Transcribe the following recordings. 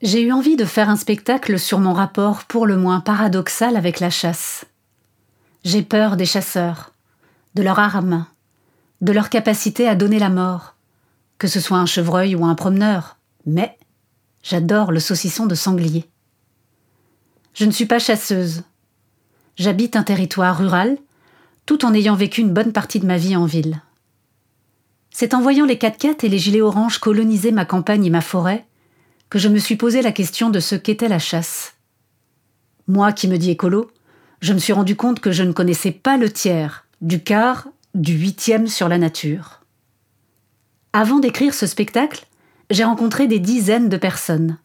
J'ai eu envie de faire un spectacle sur mon rapport pour le moins paradoxal avec la chasse. J'ai peur des chasseurs, de leurs armes, de leur capacité à donner la mort, que ce soit un chevreuil ou un promeneur, mais j'adore le saucisson de sanglier. Je ne suis pas chasseuse. J'habite un territoire rural, tout en ayant vécu une bonne partie de ma vie en ville. C'est en voyant les 4x4 et les gilets oranges coloniser ma campagne et ma forêt que je me suis posé la question de ce qu'était la chasse. Moi qui me dis écolo, je me suis rendu compte que je ne connaissais pas le tiers, du quart, du huitième sur la nature. Avant d'écrire ce spectacle, j'ai rencontré des dizaines de personnes.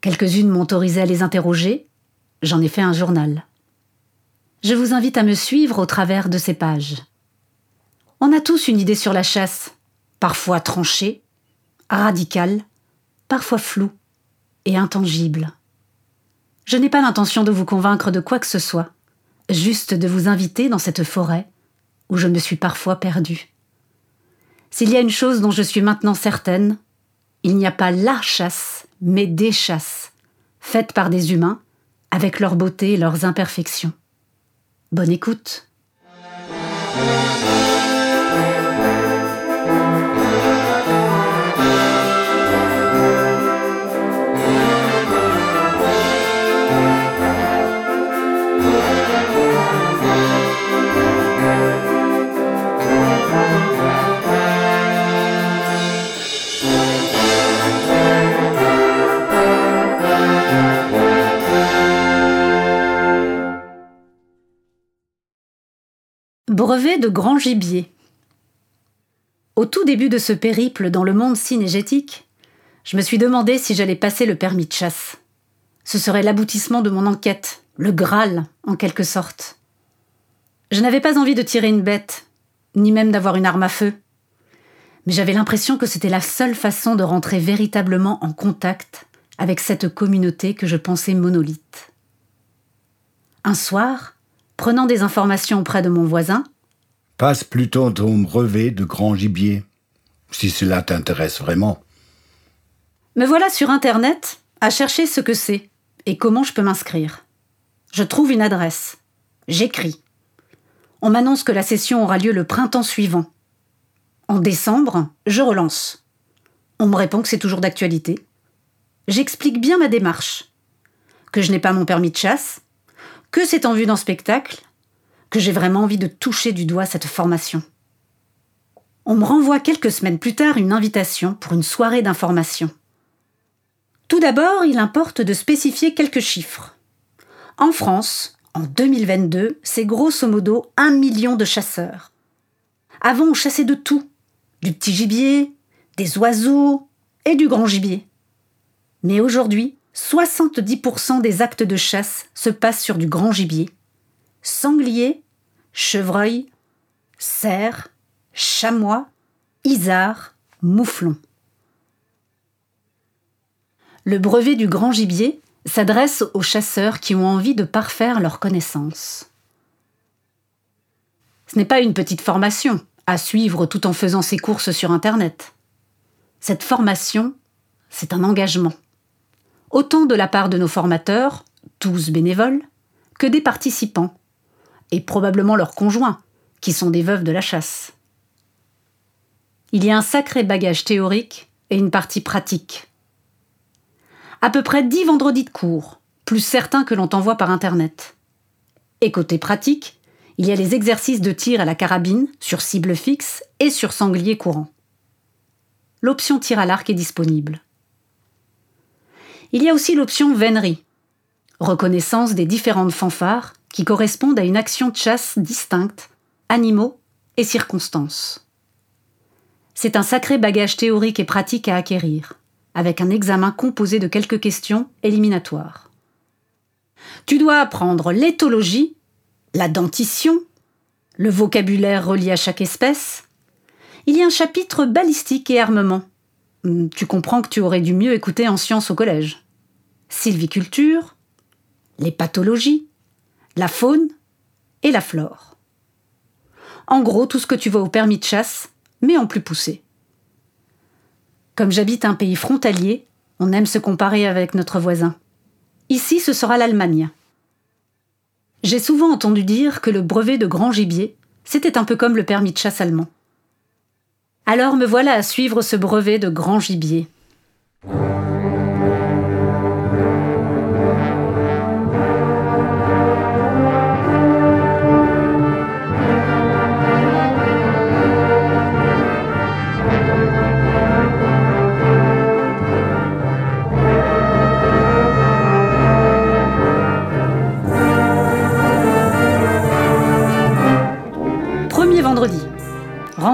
Quelques-unes m'ont autorisé à les interroger, j'en ai fait un journal. Je vous invite à me suivre au travers de ces pages. On a tous une idée sur la chasse, parfois tranchée, radicale, parfois floue et intangible. Je n'ai pas l'intention de vous convaincre de quoi que ce soit, juste de vous inviter dans cette forêt où je me suis parfois perdue. S'il y a une chose dont je suis maintenant certaine, il n'y a pas la chasse, mais des chasses, faites par des humains, avec leur beauté et leurs imperfections. Bonne écoute. Brevet de grand gibier. Au tout début de ce périple dans le monde cinégétique, je me suis demandé si j'allais passer le permis de chasse. Ce serait l'aboutissement de mon enquête, le Graal, en quelque sorte. Je n'avais pas envie de tirer une bête, ni même d'avoir une arme à feu. Mais j'avais l'impression que c'était la seule façon de rentrer véritablement en contact avec cette communauté que je pensais monolithe. Un soir, prenant des informations auprès de mon voisin. Passe plutôt ton brevet de grand gibier, si cela t'intéresse vraiment. Me voilà sur Internet à chercher ce que c'est et comment je peux m'inscrire. Je trouve une adresse. J'écris. On m'annonce que la session aura lieu le printemps suivant. En décembre, je relance. On me répond que c'est toujours d'actualité. J'explique bien ma démarche. Que je n'ai pas mon permis de chasse, que c'est en vue d'un spectacle, que j'ai vraiment envie de toucher du doigt cette formation. On me renvoie quelques semaines plus tard une invitation pour une soirée d'information. Tout d'abord, il importe de spécifier quelques chiffres. En France, en 2022, c'est grosso modo un million de chasseurs. Avant, on chassait de tout. Du petit gibier, des oiseaux et du grand gibier. Mais aujourd'hui, 70% des actes de chasse se passent sur du grand gibier. Sanglier, chevreuil, cerf, chamois, isard, mouflon. Le brevet du grand gibier s'adresse aux chasseurs qui ont envie de parfaire leurs connaissances. Ce n'est pas une petite formation à suivre tout en faisant ses courses sur Internet. Cette formation, c'est un engagement autant de la part de nos formateurs, tous bénévoles, que des participants, et probablement leurs conjoints, qui sont des veuves de la chasse. Il y a un sacré bagage théorique et une partie pratique. À peu près dix vendredis de cours, plus certains que l'on t'envoie par Internet. Et côté pratique, il y a les exercices de tir à la carabine, sur cible fixe et sur sanglier courant. L'option tir à l'arc est disponible. Il y a aussi l'option vénerie, reconnaissance des différentes fanfares qui correspondent à une action de chasse distincte, animaux et circonstances. C'est un sacré bagage théorique et pratique à acquérir, avec un examen composé de quelques questions éliminatoires. Tu dois apprendre l'éthologie, la dentition, le vocabulaire relié à chaque espèce. il y a un chapitre balistique et armement. Hmm, tu comprends que tu aurais dû mieux écouter en sciences au collège. Sylviculture, les pathologies, la faune et la flore. En gros, tout ce que tu vois au permis de chasse, mais en plus poussé. Comme j'habite un pays frontalier, on aime se comparer avec notre voisin. Ici, ce sera l'Allemagne. J'ai souvent entendu dire que le brevet de grand gibier, c'était un peu comme le permis de chasse allemand. Alors me voilà à suivre ce brevet de grand gibier.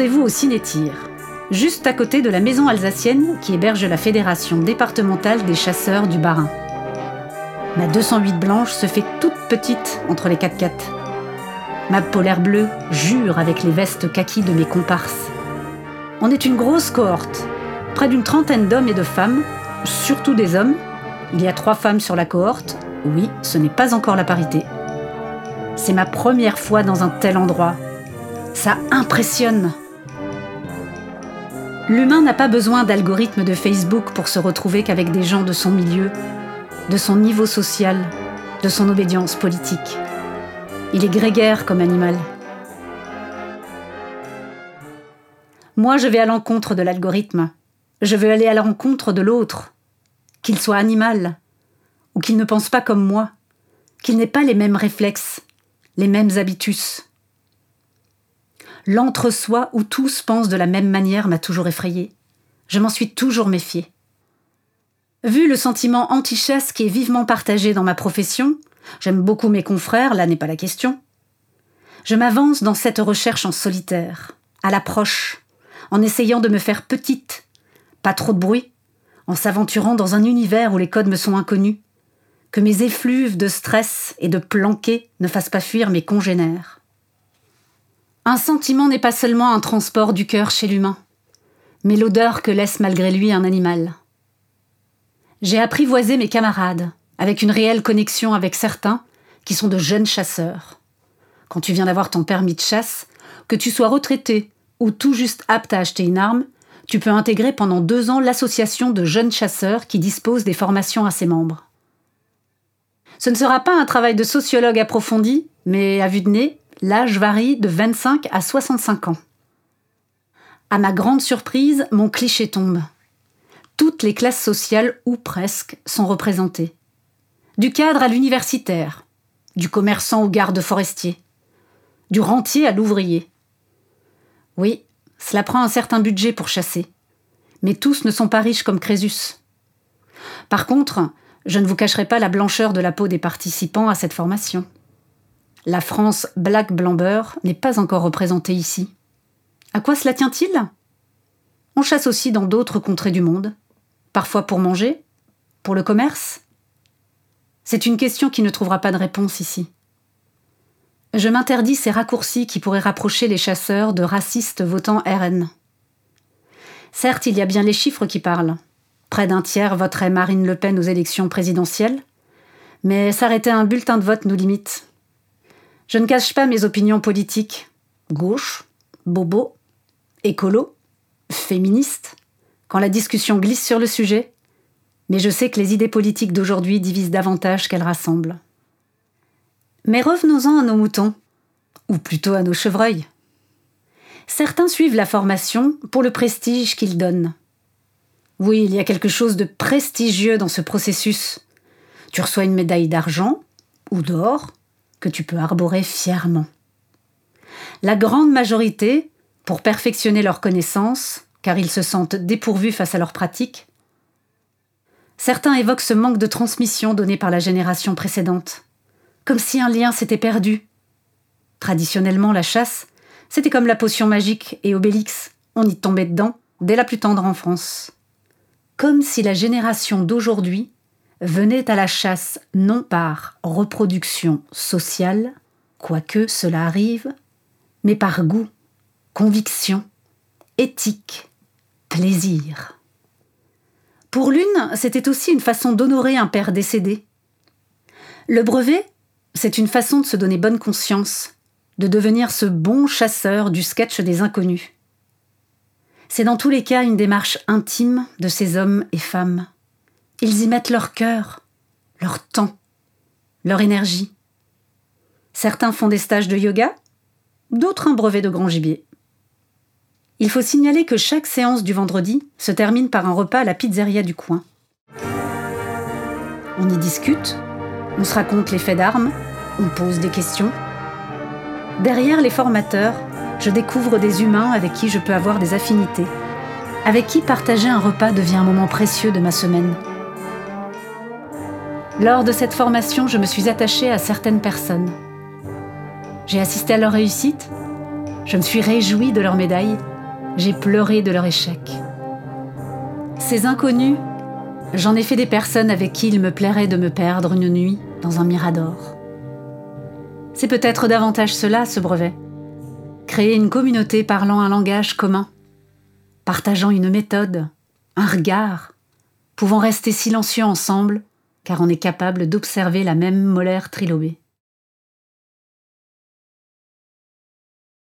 Rendez-vous au Cinétire, juste à côté de la maison alsacienne qui héberge la Fédération départementale des chasseurs du Bas-Rhin. Ma 208 blanche se fait toute petite entre les 4x4. Ma polaire bleue jure avec les vestes kaki de mes comparses. On est une grosse cohorte, près d'une trentaine d'hommes et de femmes, surtout des hommes. Il y a trois femmes sur la cohorte. Oui, ce n'est pas encore la parité. C'est ma première fois dans un tel endroit, ça impressionne. L'humain n'a pas besoin d'algorithmes de Facebook pour se retrouver qu'avec des gens de son milieu, de son niveau social, de son obédience politique. Il est grégaire comme animal. Moi, je vais à l'encontre de l'algorithme. Je veux aller à la rencontre de l'autre, qu'il soit animal, ou qu'il ne pense pas comme moi, qu'il n'ait pas les mêmes réflexes, les mêmes habitus. L'entre-soi où tous pensent de la même manière m'a toujours effrayé. Je m'en suis toujours méfié. Vu le sentiment anti-chasse qui est vivement partagé dans ma profession, j'aime beaucoup mes confrères, là n'est pas la question. Je m'avance dans cette recherche en solitaire, à l'approche, en essayant de me faire petite, pas trop de bruit, en s'aventurant dans un univers où les codes me sont inconnus, que mes effluves de stress et de planquer ne fassent pas fuir mes congénères. Un sentiment n'est pas seulement un transport du cœur chez l'humain, mais l'odeur que laisse malgré lui un animal. J'ai apprivoisé mes camarades, avec une réelle connexion avec certains qui sont de jeunes chasseurs. Quand tu viens d'avoir ton permis de chasse, que tu sois retraité ou tout juste apte à acheter une arme, tu peux intégrer pendant deux ans l'association de jeunes chasseurs qui dispose des formations à ses membres. Ce ne sera pas un travail de sociologue approfondi, mais à vue de nez, l'âge varie de 25 à 65 ans. À ma grande surprise, mon cliché tombe. Toutes les classes sociales, ou presque, sont représentées. Du cadre à l'universitaire, du commerçant au garde forestier, du rentier à l'ouvrier. Oui, cela prend un certain budget pour chasser, mais tous ne sont pas riches comme Crésus. Par contre, je ne vous cacherai pas la blancheur de la peau des participants à cette formation. La France black blanc n'est pas encore représentée ici. À quoi cela tient-il? On chasse aussi dans d'autres contrées du monde, parfois pour manger, pour le commerce? C'est une question qui ne trouvera pas de réponse ici. Je m'interdis ces raccourcis qui pourraient rapprocher les chasseurs de racistes votant RN. Certes, il y a bien les chiffres qui parlent. Près d'un tiers voterait Marine Le Pen aux élections présidentielles, mais s'arrêter à un bulletin de vote nous limite. Je ne cache pas mes opinions politiques. Gauche, bobo, écolo, féministe, quand la discussion glisse sur le sujet, mais je sais que les idées politiques d'aujourd'hui divisent davantage qu'elles rassemblent. Mais revenons-en à nos moutons, ou plutôt à nos chevreuils. Certains suivent la formation pour le prestige qu'ils donnent. Oui, il y a quelque chose de prestigieux dans ce processus. Tu reçois une médaille d'argent ou d'or, que tu peux arborer fièrement. La grande majorité, pour perfectionner leurs connaissances, car ils se sentent dépourvus face à leurs pratiques, certains évoquent ce manque de transmission donné par la génération précédente, comme si un lien s'était perdu. Traditionnellement, la chasse, c'était comme la potion magique et Obélix, on y tombait dedans dès la plus tendre enfance. Comme si la génération d'aujourd'hui venait à la chasse non par reproduction sociale, quoique cela arrive, mais par goût, conviction éthique, plaisir. Pour l'une, c'était aussi une façon d'honorer un père décédé. Le brevet, c'est une façon de se donner bonne conscience, de devenir ce bon chasseur du sketch des inconnus. C'est dans tous les cas une démarche intime de ces hommes et femmes. Ils y mettent leur cœur, leur temps, leur énergie. Certains font des stages de yoga, d'autres un brevet de grand gibier. Il faut signaler que chaque séance du vendredi se termine par un repas à la pizzeria du coin. On y discute, on se raconte les faits d'armes, on pose des questions. Derrière les formateurs, je découvre des humains avec qui je peux avoir des affinités, avec qui partager un repas devient un moment précieux de ma semaine. Lors de cette formation, je me suis attachée à certaines personnes. J'ai assisté à leur réussite, je me suis réjouie de leur médaille, j'ai pleuré de leur échec. Ces inconnus, j'en ai fait des personnes avec qui il me plairait de me perdre une nuit dans un mirador. C'est peut-être davantage cela, ce brevet. Créer une communauté parlant un langage commun, partageant une méthode, un regard, pouvant rester silencieux ensemble, car on est capable d'observer la même molaire trilobée.